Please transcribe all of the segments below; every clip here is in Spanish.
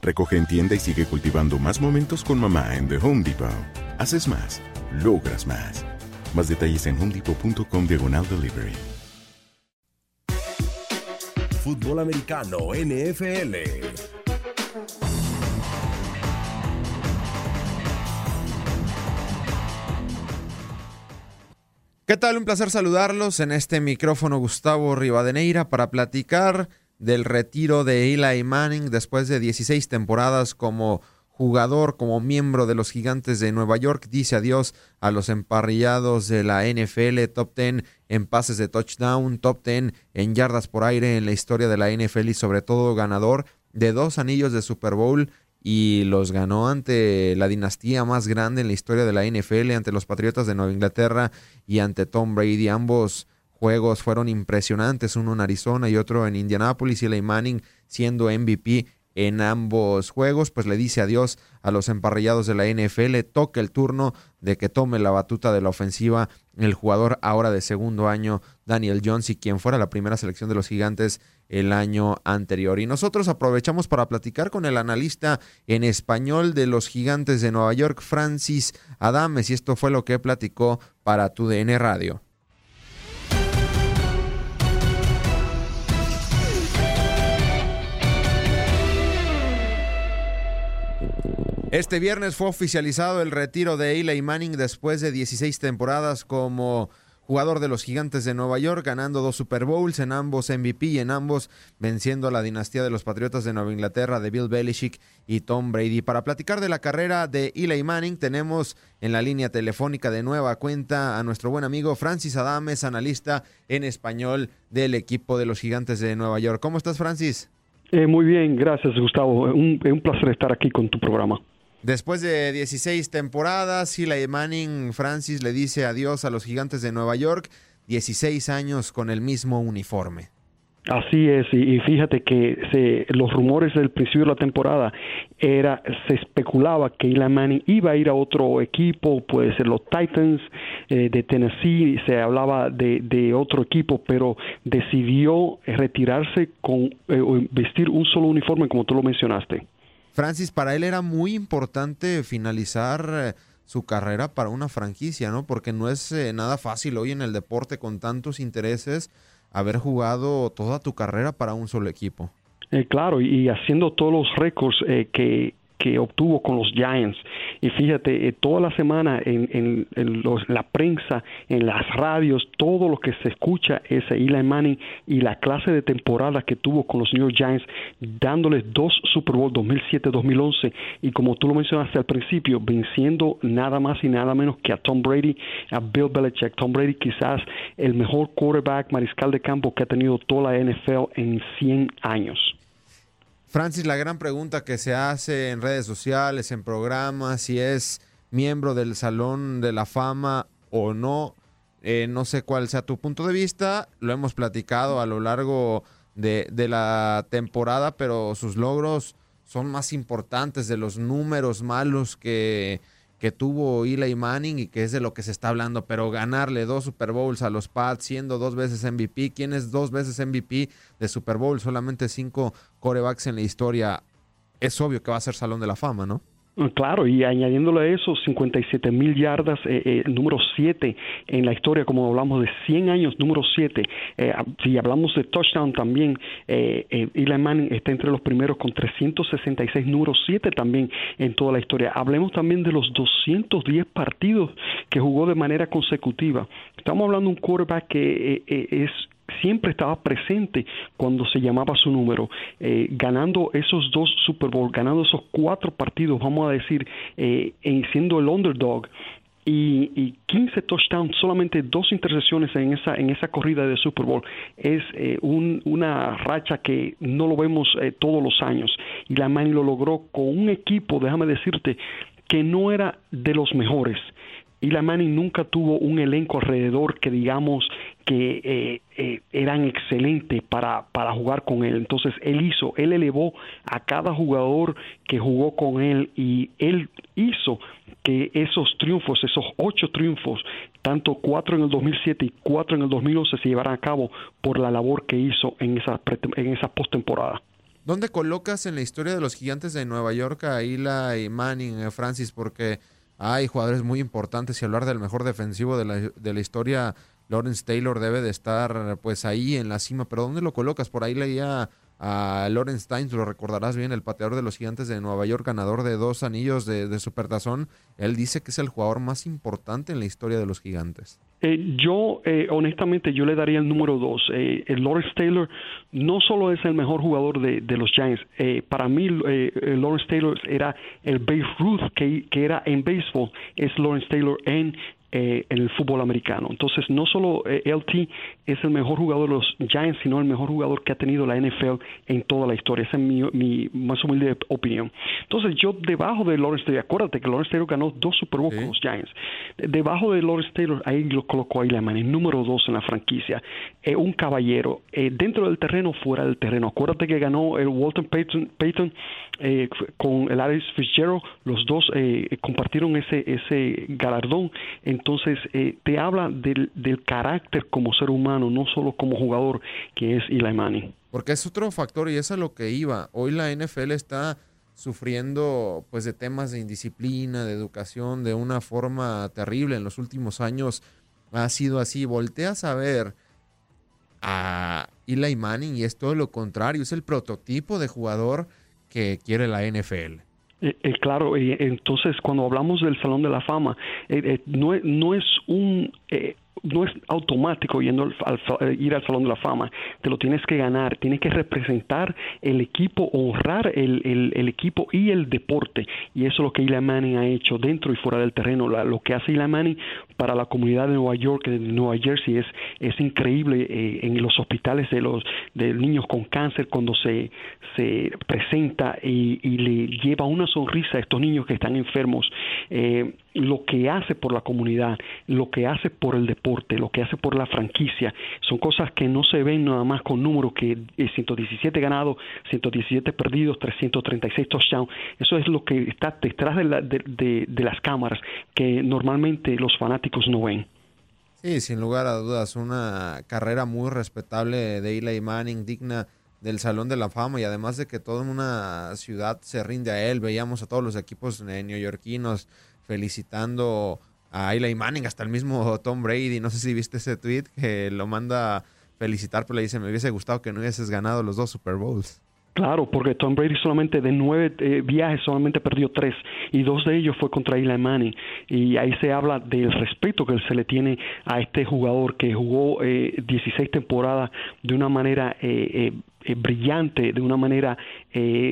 Recoge en tienda y sigue cultivando más momentos con mamá en The Home Depot. Haces más, logras más. Más detalles en homedepot.com diagonal delivery. Fútbol americano NFL. ¿Qué tal? Un placer saludarlos en este micrófono Gustavo Rivadeneira para platicar del retiro de Eli Manning después de 16 temporadas como jugador, como miembro de los Gigantes de Nueva York. Dice adiós a los emparrillados de la NFL, top 10 en pases de touchdown, top 10 en yardas por aire en la historia de la NFL y sobre todo ganador de dos anillos de Super Bowl y los ganó ante la dinastía más grande en la historia de la NFL, ante los Patriotas de Nueva Inglaterra y ante Tom Brady. Ambos juegos fueron impresionantes, uno en Arizona y otro en Indianapolis y Eli Manning siendo MVP en ambos juegos, pues le dice adiós a los emparrillados de la NFL, toca el turno de que tome la batuta de la ofensiva el jugador ahora de segundo año, Daniel Jones, y quien fuera la primera selección de los gigantes el año anterior. Y nosotros aprovechamos para platicar con el analista en español de los gigantes de Nueva York, Francis Adames, y esto fue lo que platicó para tu DN Radio. Este viernes fue oficializado el retiro de Eli Manning después de 16 temporadas como jugador de los Gigantes de Nueva York, ganando dos Super Bowls, en ambos MVP y en ambos venciendo a la dinastía de los Patriotas de Nueva Inglaterra de Bill Belichick y Tom Brady. Para platicar de la carrera de Eli Manning, tenemos en la línea telefónica de nueva cuenta a nuestro buen amigo Francis Adames, analista en español del equipo de los Gigantes de Nueva York. ¿Cómo estás, Francis? Eh, muy bien, gracias, Gustavo. Un, un placer estar aquí con tu programa. Después de 16 temporadas, Eli Manning Francis le dice adiós a los gigantes de Nueva York, 16 años con el mismo uniforme. Así es, y, fíjate que se, los rumores del principio de la temporada era, se especulaba que Eli Manning iba a ir a otro equipo, puede ser los Titans eh, de Tennessee, se hablaba de, de, otro equipo, pero decidió retirarse con eh, vestir un solo uniforme, como tú lo mencionaste. Francis, para él era muy importante finalizar eh, su carrera para una franquicia, ¿no? Porque no es eh, nada fácil hoy en el deporte con tantos intereses haber jugado toda tu carrera para un solo equipo. Eh, claro, y haciendo todos los récords que que obtuvo con los Giants. Y fíjate, eh, toda la semana en, la prensa, en las radios, todo lo que se escucha es Eli Manning y la clase de temporada que tuvo con los New York Giants, dándoles dos Super Bowl 2007-2011 y como tú lo mencionaste al principio, venciendo nada más y nada menos que a Tom Brady, a Bill Belichick. Tom Brady quizás el mejor quarterback mariscal de campo que ha tenido toda la NFL en 100 años. Francis, la gran pregunta que se hace en redes sociales, en programas, si es miembro del Salón de la Fama o no, eh, no sé cuál sea tu punto de vista, lo hemos platicado a lo largo de, de la temporada, pero sus logros son más importantes de los números malos que, que tuvo Eli Manning y que es de lo que se está hablando, pero ganarle dos Super Bowls a los Pats, siendo dos veces MVP, ¿quién es dos veces MVP de Super Bowl? Solamente cinco corebacks en la historia. Es obvio que va a ser Salón de la Fama, ¿no? Claro, y añadiéndole a eso, 57 mil yardas, eh, eh, número 7 en la historia, como hablamos de 100 años, número 7. Eh, si hablamos de touchdown también, eh, Eli Manning está entre los primeros con 366, número 7 también en toda la historia. Hablemos también de los 210 partidos que jugó de manera consecutiva. Estamos hablando de un quarterback que es siempre estaba presente cuando se llamaba su número, eh, ganando esos dos Super Bowl, ganando esos cuatro partidos, vamos a decir, eh, en siendo el underdog. Y, y, 15 touchdowns, solamente dos intercepciones en esa, en esa corrida de Super Bowl. Es eh, una racha que no lo vemos todos los años. Y la Manny lo logró con un equipo, déjame decirte, que no era de los mejores. Y la Manning nunca tuvo un elenco alrededor que digamos que eh, eh, eran excelentes para, para jugar con él. Entonces él hizo, él elevó a cada jugador que jugó con él y él hizo que esos triunfos, esos ocho triunfos, tanto cuatro en el 2007 y cuatro en el 2011 se llevaran a cabo por la labor que hizo en esa, en esa postemporada. ¿Dónde colocas en la historia de los gigantes de Nueva York a Eli Manning, eh, Francis? Porque hay jugadores muy importantes y hablar del mejor defensivo de la, de la historia Lawrence Taylor debe de estar pues ahí en la cima, pero ¿dónde lo colocas? Por ahí leía a Lawrence Stein, lo recordarás bien, el pateador de los gigantes de Nueva York, ganador de dos anillos de, de Supertazón. Él dice que es el jugador más importante en la historia de los gigantes. Eh, yo, eh, honestamente, yo le daría el número dos. Eh, Lawrence Taylor no solo es el mejor jugador de, los Giants, eh, para mí Lawrence Taylor era el Babe Ruth que, que era en béisbol, es Lawrence Taylor en eh, en el fútbol americano. Entonces, no solo eh, LT es el mejor jugador de los Giants, sino el mejor jugador que ha tenido la NFL en toda la historia. Esa es mi, mi más humilde opinión. Entonces, yo debajo de Lawrence Taylor, acuérdate que Lawrence Taylor ganó dos Super Bowl con los Giants. Debajo de Lawrence Taylor, ahí lo colocó ahí la mano, número dos en la franquicia. Eh, un caballero, eh, dentro del terreno, fuera del terreno. Acuérdate que ganó el Walton Payton, Payton eh, con el Alex Fitzgerald, los dos compartieron ese, ese galardón. Entonces, te habla del, del carácter como ser humano, no solo como jugador, que es Eli Manning. Porque es otro factor y es a lo que iba. Hoy la NFL está sufriendo pues de temas de indisciplina, de educación, de una forma terrible. En los últimos años ha sido así. Volteas a ver a Eli Manning y es todo lo contrario. Es el prototipo de jugador que quiere la NFL. Eh, eh, claro, y entonces cuando hablamos del Salón de la Fama, eh, no, no, es un no es automático yendo al, eh, ir al Salón de la Fama, te lo tienes que ganar, tienes que representar el equipo, honrar el, el, equipo y el deporte. Y eso es lo que Eli Manning ha hecho dentro y fuera del terreno. lo que hace Eli Manning para la comunidad de Nueva York, de Nueva Jersey, es, es increíble eh, en los hospitales de los de niños con cáncer cuando se, se presenta y, y le lleva una sonrisa a estos niños que están enfermos. Eh, lo que hace por la comunidad, lo que hace por el deporte, lo que hace por la franquicia, son cosas que no se ven nada más con números que 117 ganados, 117 perdidos, 336 touchdowns. Eso es lo que está detrás de, de, las cámaras que normalmente los fanáticos no ven. Sí, sin lugar a dudas, una carrera muy respetable de Eli Manning, digna del Salón de la Fama y además de que toda una ciudad se rinde a él, veíamos a todos los equipos neoyorquinos felicitando a Eli Manning, hasta el mismo Tom Brady. No sé si viste ese tweet que lo manda felicitar, pero le dice, me hubiese gustado que no hubieses ganado los dos Super Bowls. Claro, porque Tom Brady solamente de nueve eh, viajes solamente perdió tres y dos de ellos fue contra Eli Manning y ahí se habla del respeto que se le tiene a este jugador que jugó eh, 16 temporadas de una manera eh, eh, brillante, de una manera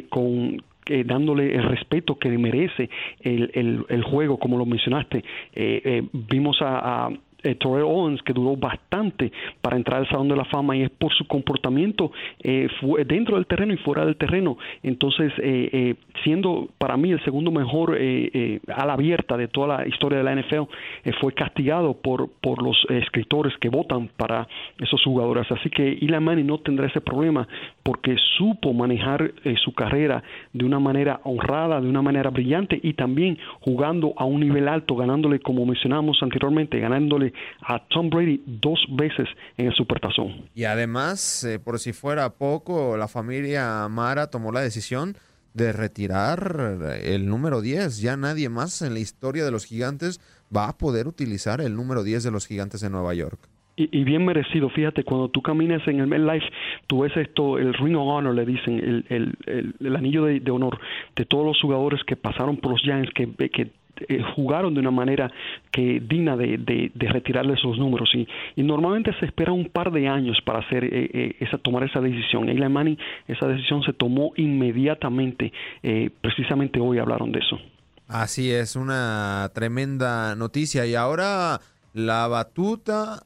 con dándole el respeto que merece el, el, juego, como lo mencionaste. vimos a, a eh, Owens, que duró bastante para entrar al Salón de la Fama y es por su comportamiento eh, dentro del terreno y fuera del terreno. Entonces, eh, eh siendo para mí el segundo mejor eh, a la abierta de toda la historia de la NFL, fue castigado por, por los escritores que votan para esos jugadores. Así que Eli Manning no tendrá ese problema porque supo manejar su carrera de una manera honrada, de una manera brillante y también jugando a un nivel alto, ganándole, como mencionamos anteriormente, ganándole a Tom Brady dos veces en el Supertazón. Y además, eh, por si fuera poco, la familia Mara tomó la decisión de retirar el número 10. Ya nadie más en la historia de los gigantes va a poder utilizar el número 10 de los gigantes de Nueva York. Y, bien merecido, fíjate, cuando tú caminas en el MetLife, tú ves esto, el Ring of Honor, le dicen, el, anillo de, honor de todos los jugadores que pasaron por los Giants, que, que eh, jugaron de una manera que digna de, de, retirarle esos números y, y, normalmente se espera un par de años para hacer eh, eh, tomar esa decisión. Eli Manning esa decisión se tomó inmediatamente, precisamente hoy hablaron de eso. Así es, una tremenda noticia y ahora la batuta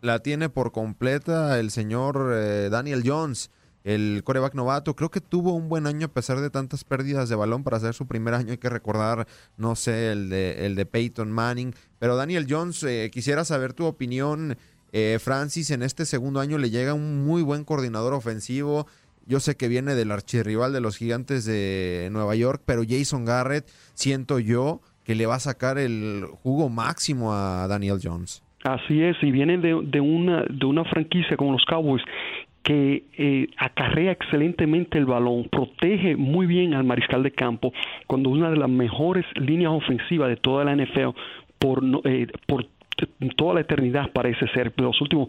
la tiene por completa el señor Daniel Jones el coreback novato. Creo que tuvo un buen año a pesar de tantas pérdidas de balón para hacer su primer año. Hay que recordar, no sé, el de, el de Peyton Manning. Pero Daniel Jones, eh, quisiera saber tu opinión. Eh, Francis, en este segundo año le llega un muy buen coordinador ofensivo. Yo sé que viene del archirrival de los gigantes de Nueva York, pero Jason Garrett, siento yo que le va a sacar el jugo máximo a Daniel Jones. Así es, y viene de, de, una, de una franquicia como los Cowboys que eh, acarrea excelentemente el balón, protege muy bien al mariscal de campo, cuando una de las mejores líneas ofensivas de toda la NFL por, eh, por toda la eternidad parece ser, los últimos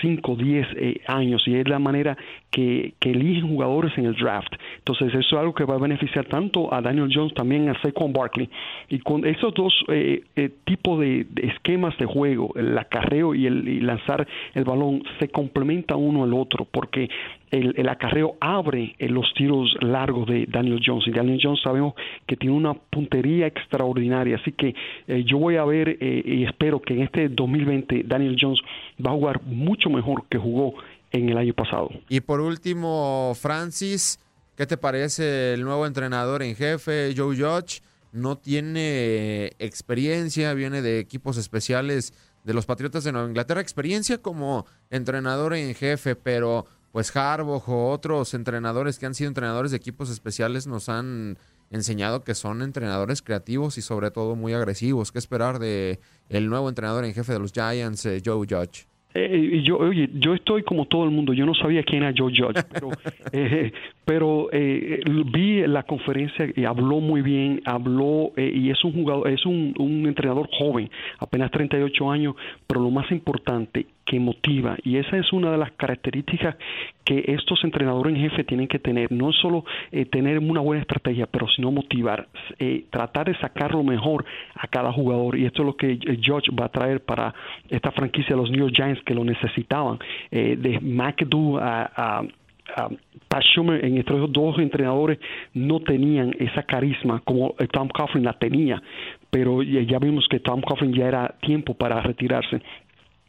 5 o 10 años, y es la manera que, eligen jugadores en el draft. Entonces, eso es algo que va a beneficiar tanto a Daniel Jones, también a Saquon Barkley. Y con esos dos eh, eh, tipos de, esquemas de juego, el acarreo y el y lanzar el balón, se complementa uno al otro, porque el, el, acarreo abre los tiros largos de Daniel Jones. Y Daniel Jones sabemos que tiene una puntería extraordinaria. Así que eh, yo voy a ver eh, y espero que en este 2020 Daniel Jones va a jugar mucho mejor que jugó en el año pasado. Y por último, Francis, ¿qué te parece el nuevo entrenador en jefe, Joe Judge? No tiene experiencia, viene de equipos especiales de los Patriotas de Nueva Inglaterra, experiencia como entrenador en jefe, pero pues Harbaugh o otros entrenadores que han sido entrenadores de equipos especiales nos han enseñado que son entrenadores creativos y sobre todo muy agresivos. ¿Qué esperar de el nuevo entrenador en jefe de los Giants, eh, Joe Judge? Eh, yo, oye, yo estoy como todo el mundo, yo no sabía quién era Joe Judge, pero, eh, pero eh, vi la conferencia y habló muy bien, habló y es un jugador, es un, un entrenador joven, apenas 38 años, pero lo más importante, que motiva. Y esa es una de las características que estos entrenadores en jefe tienen que tener. No solo eh, tener una buena estrategia, pero sino motivar, eh, tratar de sacar lo mejor a cada jugador. Y esto es lo que George va a traer para esta franquicia de los New York Giants que lo necesitaban. Eh, de McAdoo a, a Pat Schumer en estos dos entrenadores no tenían esa carisma como Tom Coughlin la tenía, pero ya vimos que Tom Coughlin ya era tiempo para retirarse.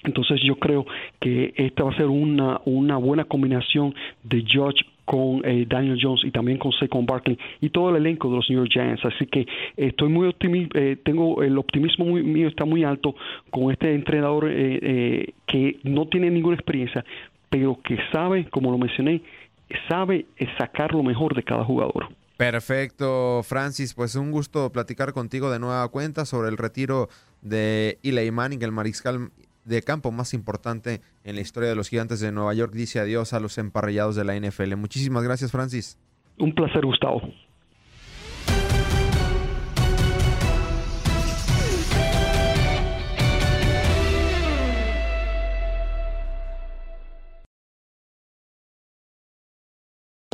Entonces yo creo que esta va a ser una, una buena combinación de George con eh, Daniel Jones y también con Saquon Barkley y todo el elenco de los New York Giants. Así que estoy muy optimista, eh, tengo el optimismo mío está muy alto con este entrenador eh, que no tiene ninguna experiencia, pero que sabe, como lo mencioné, sabe sacar lo mejor de cada jugador. Perfecto, Francis. Pues un gusto platicar contigo de nueva cuenta sobre el retiro de Eli Manning, el mariscal de campo más importante en la historia de los gigantes de Nueva York. Dice adiós a los emparrillados de la NFL. Muchísimas gracias, Francis. Un placer, Gustavo.